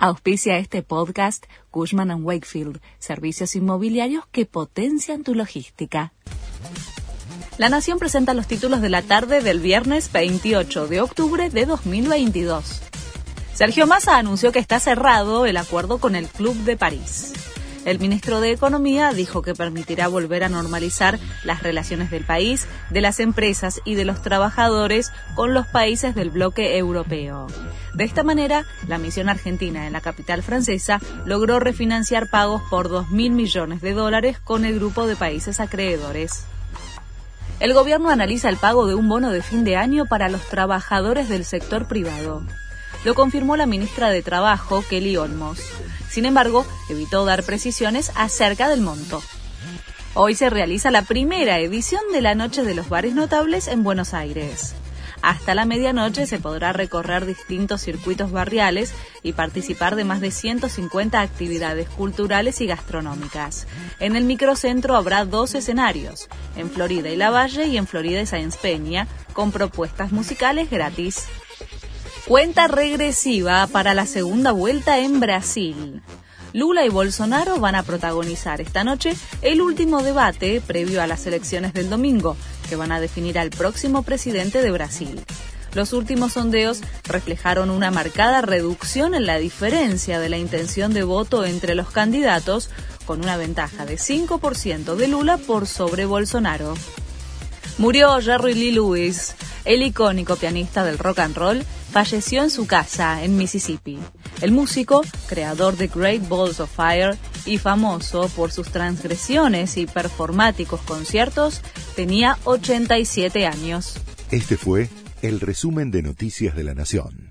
Auspicia este podcast Cushman ⁇ Wakefield, servicios inmobiliarios que potencian tu logística. La Nación presenta los títulos de la tarde del viernes 28 de octubre de 2022. Sergio Massa anunció que está cerrado el acuerdo con el Club de París. El ministro de Economía dijo que permitirá volver a normalizar las relaciones del país, de las empresas y de los trabajadores con los países del bloque europeo. De esta manera, la misión argentina en la capital francesa logró refinanciar pagos por 2.000 millones de dólares con el grupo de países acreedores. El gobierno analiza el pago de un bono de fin de año para los trabajadores del sector privado. Lo confirmó la ministra de Trabajo, Kelly Olmos. Sin embargo, evitó dar precisiones acerca del monto. Hoy se realiza la primera edición de la Noche de los Bares Notables en Buenos Aires. Hasta la medianoche se podrá recorrer distintos circuitos barriales y participar de más de 150 actividades culturales y gastronómicas. En el microcentro habrá dos escenarios, en Florida y La Valle y en Florida y Sáenz Peña, con propuestas musicales gratis. Cuenta regresiva para la segunda vuelta en Brasil. Lula y Bolsonaro van a protagonizar esta noche el último debate previo a las elecciones del domingo, que van a definir al próximo presidente de Brasil. Los últimos sondeos reflejaron una marcada reducción en la diferencia de la intención de voto entre los candidatos, con una ventaja de 5% de Lula por sobre Bolsonaro. Murió Jerry Lee Lewis, el icónico pianista del rock and roll, falleció en su casa en Mississippi. El músico, creador de Great Balls of Fire y famoso por sus transgresiones y performáticos conciertos, tenía 87 años. Este fue el resumen de Noticias de la Nación.